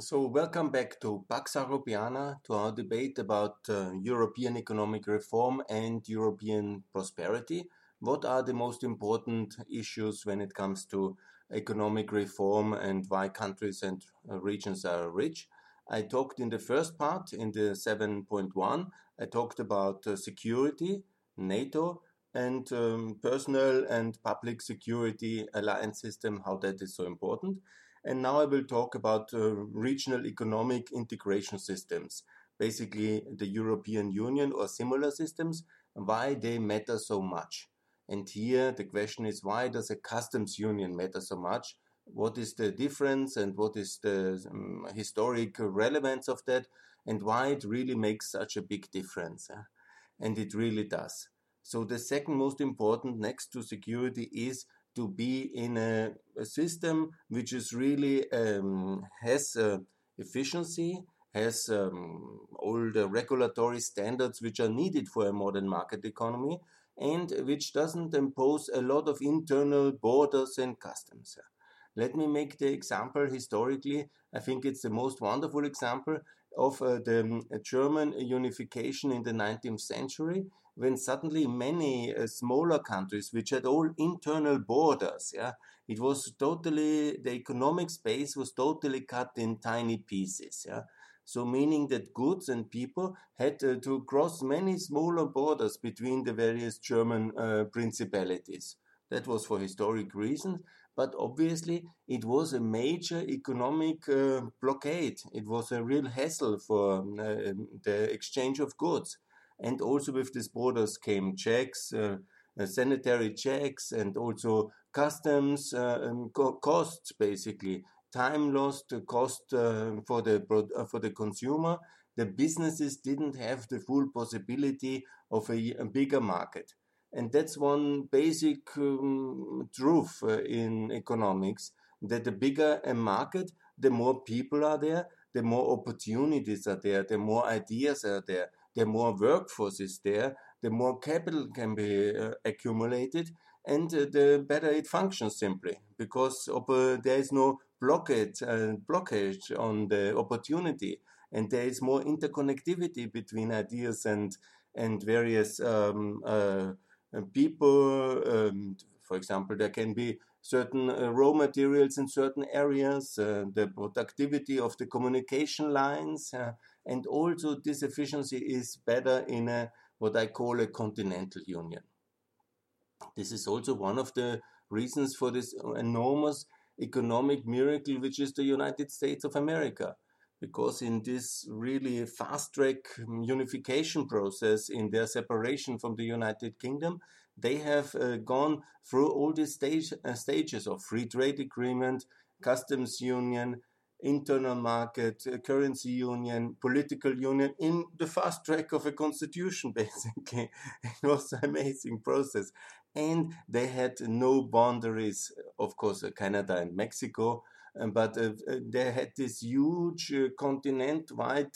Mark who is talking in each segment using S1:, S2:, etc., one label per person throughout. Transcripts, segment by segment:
S1: So, welcome back to Pax Europiana, to our debate about uh, European economic reform and European prosperity. What are the most important issues when it comes to economic reform and why countries and uh, regions are rich? I talked in the first part, in the 7.1, I talked about uh, security, NATO, and um, personal and public security alliance system, how that is so important. And now I will talk about uh, regional economic integration systems, basically the European Union or similar systems, why they matter so much. And here the question is why does a customs union matter so much? What is the difference and what is the um, historic relevance of that and why it really makes such a big difference? And it really does. So the second most important next to security is to be in a, a system which is really um, has uh, efficiency, has um, all the regulatory standards which are needed for a modern market economy, and which doesn't impose a lot of internal borders and customs. Let me make the example historically. I think it's the most wonderful example of uh, the um, German unification in the 19th century when suddenly many uh, smaller countries, which had all internal borders, yeah, it was totally the economic space was totally cut in tiny pieces, yeah. So meaning that goods and people had uh, to cross many smaller borders between the various German uh, principalities. That was for historic reasons, but obviously it was a major economic uh, blockade. It was a real hassle for uh, the exchange of goods. And also with these borders came checks, uh, uh, sanitary checks, and also customs uh, um, co costs, basically time lost, cost uh, for the for the consumer. The businesses didn't have the full possibility of a, a bigger market. And that's one basic um, truth uh, in economics that the bigger a market, the more people are there, the more opportunities are there, the more ideas are there, the more workforce is there, the more capital can be uh, accumulated, and uh, the better it functions simply because uh, there is no blockage, uh, blockage on the opportunity, and there is more interconnectivity between ideas and and various um, uh, people. Um, for example, there can be certain uh, raw materials in certain areas, uh, the productivity of the communication lines, uh, and also this efficiency is better in a what I call a continental union. This is also one of the reasons for this enormous economic miracle, which is the United States of America. Because in this really fast track unification process, in their separation from the United Kingdom, they have uh, gone through all these stage, uh, stages of free trade agreement, customs union, internal market, uh, currency union, political union in the fast track of a constitution, basically. it was an amazing process. And they had no boundaries, of course, uh, Canada and Mexico, but uh, uh, they had this huge continent wide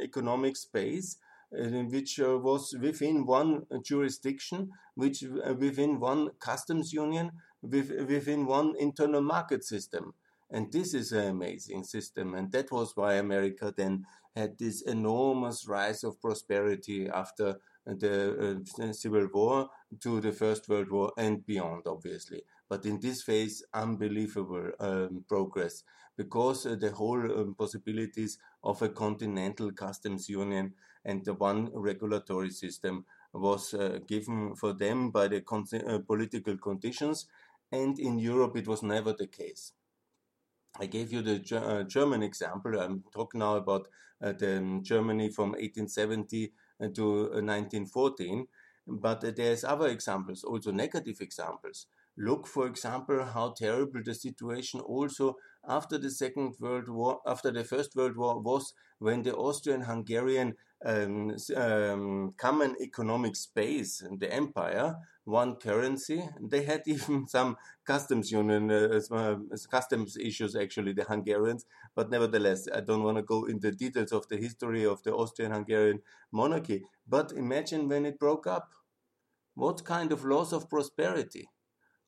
S1: economic space. which was within one jurisdiction, which within one customs union, within one internal market system. And this is an amazing system. And that was why America then had this enormous rise of prosperity after the uh, Civil War to the First World War and beyond, obviously. But in this phase, unbelievable um, progress because uh, the whole um, possibilities of a continental customs union and the one regulatory system was uh, given for them by the con- uh, political conditions. And in Europe, it was never the case. I gave you the uh, German example. I'm talking now about uh, the um, Germany from 1870 uh, to 1914. But there's other examples, also negative examples. Look, for example, how terrible the situation also after the Second World War, after the First World War was when the Austrian-Hungarian um, um, common economic space, the empire, one currency. They had even some customs union, uh, uh, customs issues actually, the Hungarians. But nevertheless, I don't want to go into details of the history of the Austrian-Hungarian monarchy. But imagine when it broke up. What kind of loss of prosperity?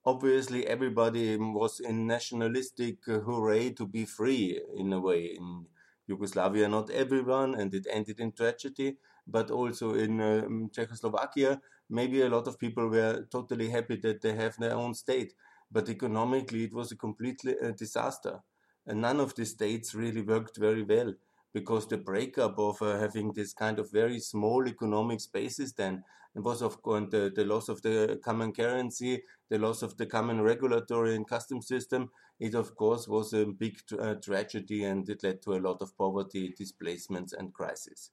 S1: obviously everybody was in nationalistic uh, hooray to be free in a way. In Yugoslavia, not everyone, and it ended in tragedy, but also in uh, Czechoslovakia, maybe a lot of people were totally happy that they have their own state. But economically, it was a completely uh, disaster. And none of the states really worked very well because the breakup of uh, having this kind of very small economic spaces then was of course the, the loss of the common currency, the loss of the common regulatory and custom system. It of course was a big uh, tragedy and it led to a lot of poverty, displacements and crisis.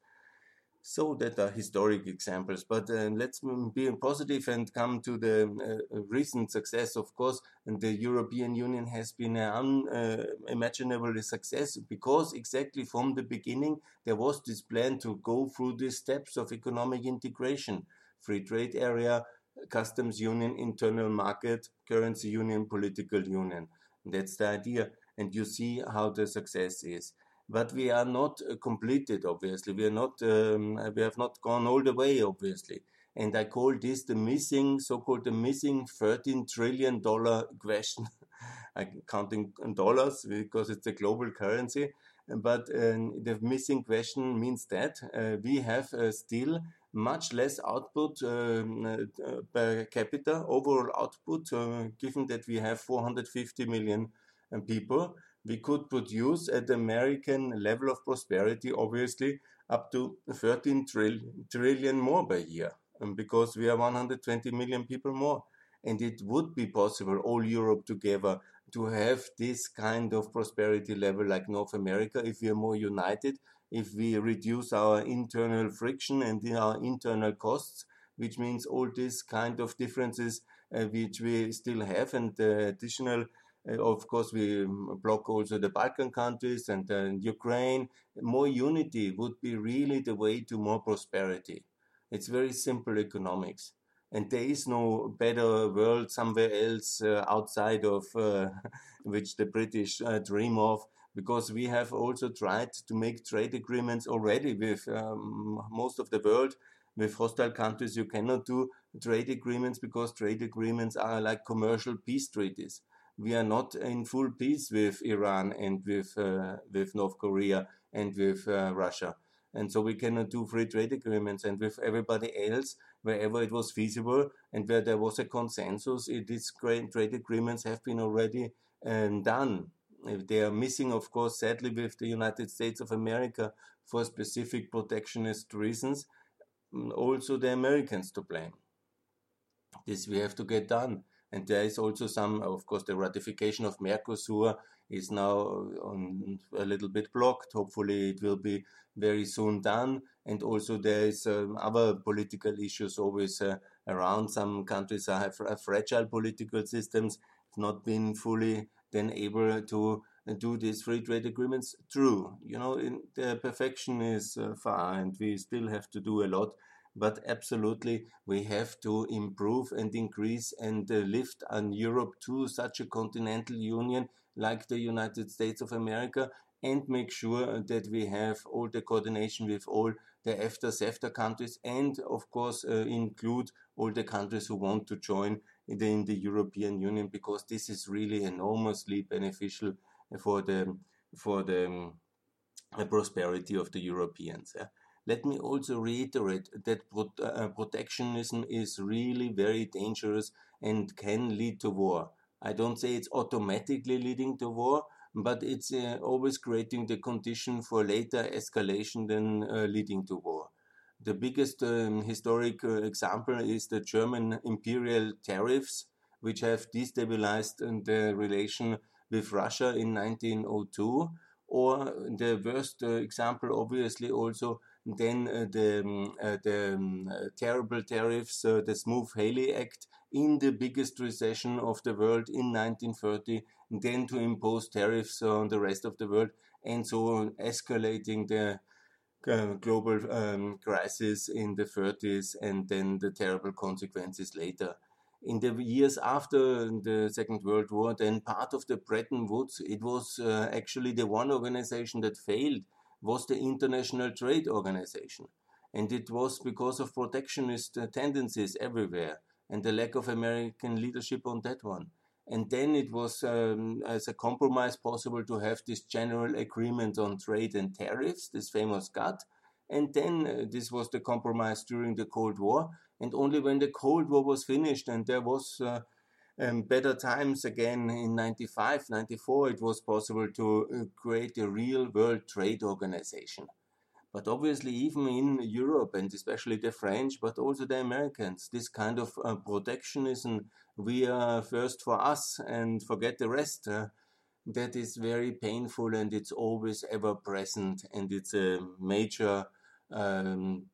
S1: So that are historic examples, but uh, let's be positive and come to the uh, recent success. Of course, and the European Union has been an unimaginable uh, success because exactly from the beginning there was this plan to go through the steps of economic integration, free trade area, customs union, internal market, currency union, political union. That's the idea, and you see how the success is. But we are not uh, completed obviously. We are not um, we have not gone all the way obviously. And i call this the missing so-called the missing 13 trillion dollar question. I'm counting dollars because it's a global currency. But uh, the missing question means that uh, we have uh, still much less output um, uh, per capita overall output uh, given that we have 450 million people we could produce at the American level of prosperity, obviously, up to 13 trillion more per year, um, because we are 120 million people more. And it would be possible, all Europe together, to have this kind of prosperity level like North America if we are more united, if we reduce our internal friction and our internal costs, which means all these kind of differences uh, which we still have and the additional uh, of course, we um, block also the Balkan countries and uh, Ukraine. More unity would be really the way to more prosperity. It's very simple economics. And there is no better world somewhere else uh, outside of uh, which the British uh, dream of, because we have also tried to make trade agreements already with um, most of the world. With hostile countries, you cannot do trade agreements because trade agreements are like commercial peace treaties we are not in full peace with Iran and with uh, with North Korea and with uh, Russia, and so we cannot do free trade agreements. And with everybody else, wherever it was feasible and where there was a consensus, these trade agreements have been already um, done. They are missing, of course, sadly, with the United States of America for specific protectionist reasons. Mm, also, the Americans to blame. This we have to get done. And there is also some, of course, the ratification of Mercosur is now on a little bit blocked. Hopefully, it will be very soon done. And also, there is um, other political issues always uh, around. Some countries have fragile political systems, not been fully then able to do these free trade agreements. True, you know, in, the perfection is uh, far, and we still have to do a lot but absolutely we have to improve and increase and uh, lift on Europe to such a continental union like the United States of America and make sure that we have all the coordination with all the EFTA, CEFTA countries and of course uh, include all the countries who want to join in the, the, European Union because this is really enormously beneficial for the for the um, prosperity of the Europeans. Yeah? Let me also reiterate that uh, protectionism is really very dangerous and can lead to war. I don't say it's automatically leading to war, but it's uh, always creating the condition for later escalation than uh, leading to war. The biggest um, historic uh, example is the German imperial tariffs, which have destabilized uh, the relation with Russia in 1902. Or the worst uh, example, obviously, also then uh, the, um, uh, the um, uh, terrible tariffs, the Smoot-Hawley Act in the biggest recession of the world in 1930, then to impose tariffs on the rest of the world, and so escalating the uh, global um, crisis in the 30s and then the terrible consequences later. In the years after the Second World War, then part of the Bretton Woods, it was uh, actually the one organization that failed was the International Trade Organization. And it was because of protectionist uh, tendencies everywhere. and the lack of American leadership on that one. And then it was, um, as a compromise, possible to have this general agreement on trade and tariffs, this famous GATT. And then uh, this was the compromise during the Cold War. And only when the Cold War was finished and there was uh, um, better times again in 95, 94, it was possible to uh, create a real world trade organization. But obviously, even in Europe and especially the French, but also the Americans, this kind of uh, protectionism, we are first for us and forget the rest. Uh, that is very painful and it's always ever present and it's a major um,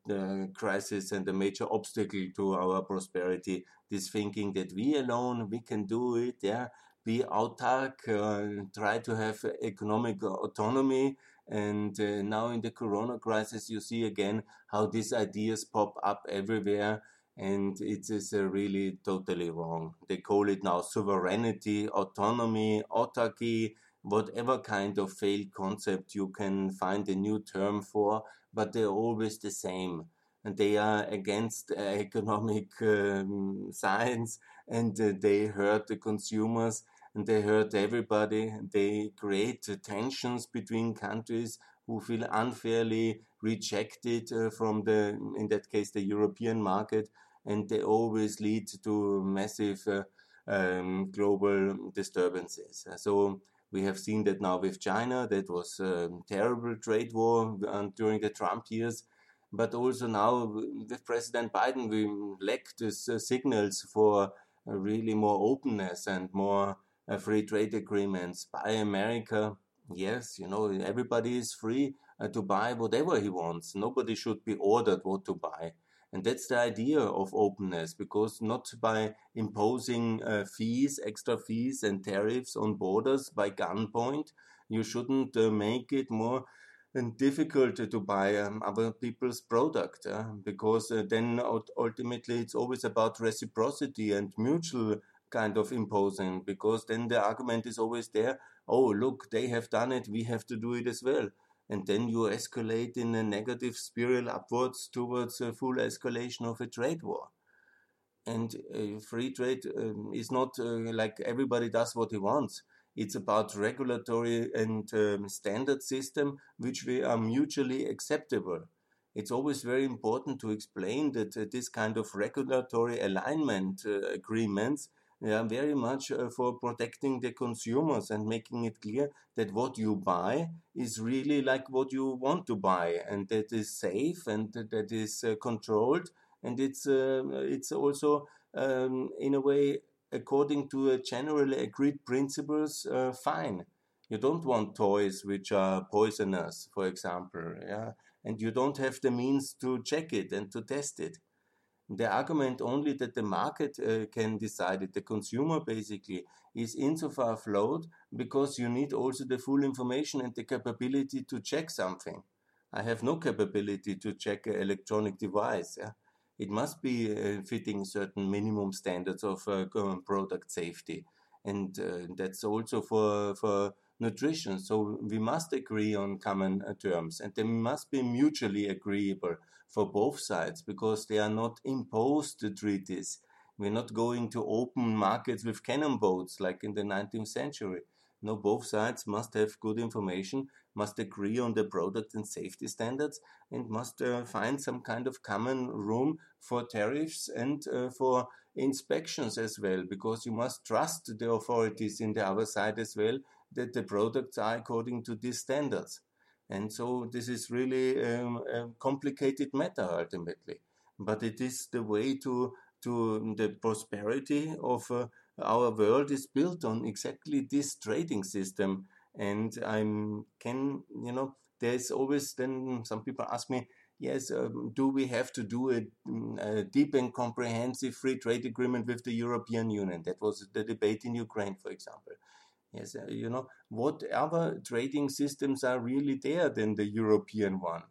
S1: crisis and a major obstacle to our prosperity. This thinking that we alone we can do it, yeah, be autark, uh, try to have economic autonomy, and uh, now in the corona crisis, you see again how these ideas pop up everywhere. And it is uh, really totally wrong. They call it now sovereignty, autonomy, autarky, whatever kind of failed concept you can find a new term for, but they're always the same. And they are against uh, economic um, science and uh, they hurt the consumers and they hurt everybody. They create tensions between countries who feel unfairly rejected uh, from the, in that case, the European market, and they always lead to massive uh, um, global disturbances. So we have seen that now with China. That was a terrible trade war uh, during the Trump years. But also now with President Biden, we lack these uh, signals for really more openness and more uh, free trade agreements. Buy America, yes, you know, everybody is free uh, to buy whatever he wants. Nobody should be ordered what to buy. And that's the idea of openness, because not by imposing uh, fees, extra fees and tariffs on borders by gunpoint, you shouldn't uh, make it more difficult to buy um, other people's product, uh, because then ultimately it's always about reciprocity and mutual kind of imposing because then the argument is always there oh look they have done it we have to do it as well. And then you escalate in a negative spiral upwards towards a full escalation of a trade war. And uh, free trade um, is not uh, like everybody does what he wants. It's about regulatory and um, standard system which we are mutually acceptable. It's always very important to explain that uh, this kind of regulatory alignment uh, agreements yeah, very much uh, for protecting the consumers and making it clear that what you buy is really like what you want to buy and that is safe and that is uh, controlled. And it's uh, it's also um, in a way according to a generally agreed principles uh, fine. You don't want toys which are poisonous for example yeah? And you don't have the means to check it and to test it the argument only that the market uh, can decide it, the consumer basically, is insofar flawed because you need also the full information and the capability to check something. I have no capability to check an electronic device. Yeah? It must be uh, fitting certain minimum standards of uh, product safety. And uh, that's also for, for nutrition. So we must agree on common uh, terms and they must be mutually agreeable for both sides because they are not imposed treaties. We're not going to open markets with cannon boats like in the 19th century. No, both sides must have good information, must agree on the product and safety standards, and must uh, find some kind of common room for tariffs and uh, for inspections as well, because you must trust the authorities in the other side as well that the products are according to these standards. And so this is really um, a complicated matter ultimately. But it is the way to, to the prosperity of uh, our world is built on exactly this trading system. And I can, you know, there's always then some people ask me, yes, um, do we have to do a, a, deep and comprehensive free trade agreement with the European Union? That was the debate in Ukraine, for example. Yes, uh, you know, what other trading systems are really there than the European one?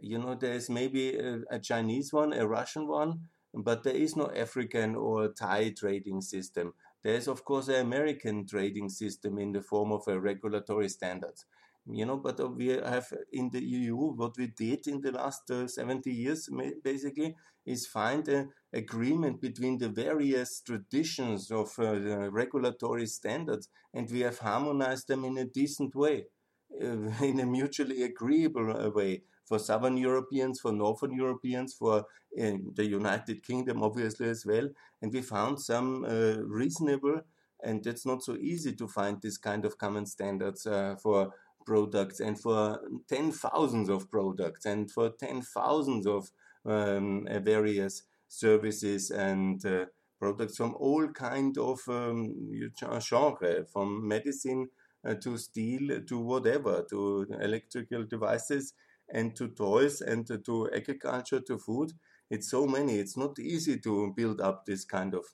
S1: You know, there's maybe a, a Chinese one, a Russian one, but there is no African or Thai trading system. There's, of course, an American trading system in the form of a regulatory standards. You know, but we have in the EU, what we did in the last uh, 70 years, basically, is find an agreement between the various traditions of uh, regulatory standards, and we have harmonized them in a decent way, uh, in a mutually agreeable uh, way for Southern Europeans, for Northern Europeans, for uh, the United Kingdom, obviously, as well. And we found some uh, reasonable, and it's not so easy to find this kind of common standards for products and for ten thousands of products and for ten thousands of um, uh, various services and uh, products from all kind of um, genre, from medicine uh, to steel to whatever, to electrical devices and to toys and to agriculture to food. It's so many. It's not easy to build up this kind of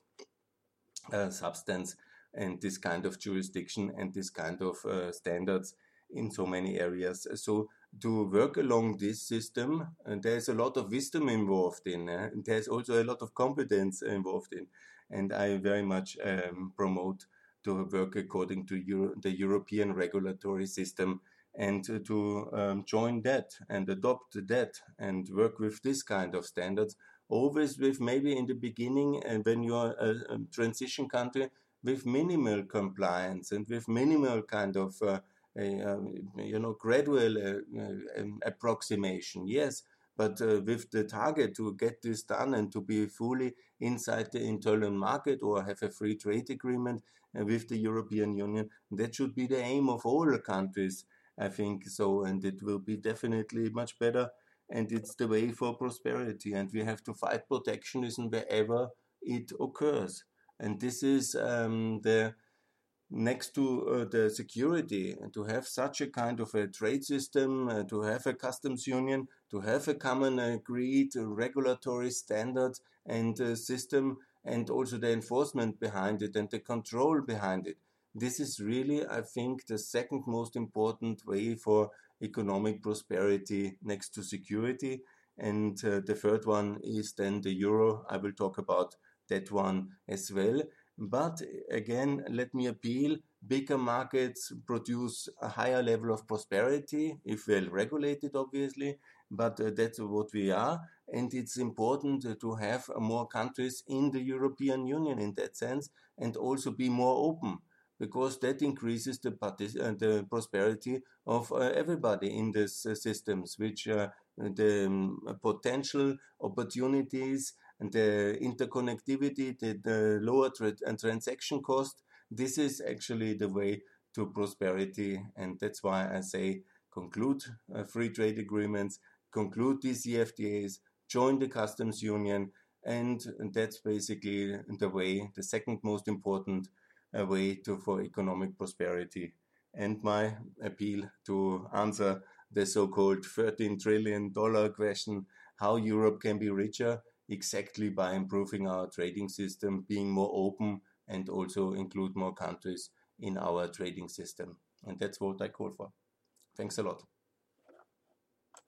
S1: uh, substance and this kind of jurisdiction and this kind of uh, standards in so many areas. So to work along this system, and there's a lot of wisdom involved in. Uh, there's also a lot of competence involved in, and I very much um, promote to work according to Euro the European regulatory system and to, to um, join that and adopt that and work with this kind of standards. Always with maybe in the beginning, and when you're a, a transition country, with minimal compliance and with minimal kind of uh, you know gradual uh, uh, um, approximation yes. But uh, with the target to get this done and to be fully inside the internal market or have a free trade agreement with the European Union that should be the aim of all countries I think so. And it will be definitely much better. And it's the way for prosperity. And we have to fight protectionism wherever it occurs. And this is um, the next to uh, the security and to have such a kind of a trade system, uh, to have a customs union, to have a common agreed regulatory standard and uh, system, and also the enforcement behind it and the control behind it. This is really, I think, the second most important way for economic prosperity next to security. And uh, the third one is then the euro. I will talk about that one as well. But again, let me appeal bigger markets produce a higher level of prosperity, if well regulated, obviously, but uh, that's what we are. And it's important uh, to have uh, more countries in the European Union in that sense and also be more open because that increases the, uh, the prosperity of uh, everybody in these uh, systems, which the um, potential opportunities and the interconnectivity, the, the lower tra and transaction cost, this is actually the way to prosperity. And that's why I say conclude uh, free trade agreements, conclude these CFTAs, join the customs union, and, and that's basically the way, the second most important uh, way to for economic prosperity. And my appeal to answer the so-called 13 trillion dollar question, how Europe can be richer exactly by improving our trading system, being more open, and also include more countries in our trading system. And that's what I call for. Thanks a lot.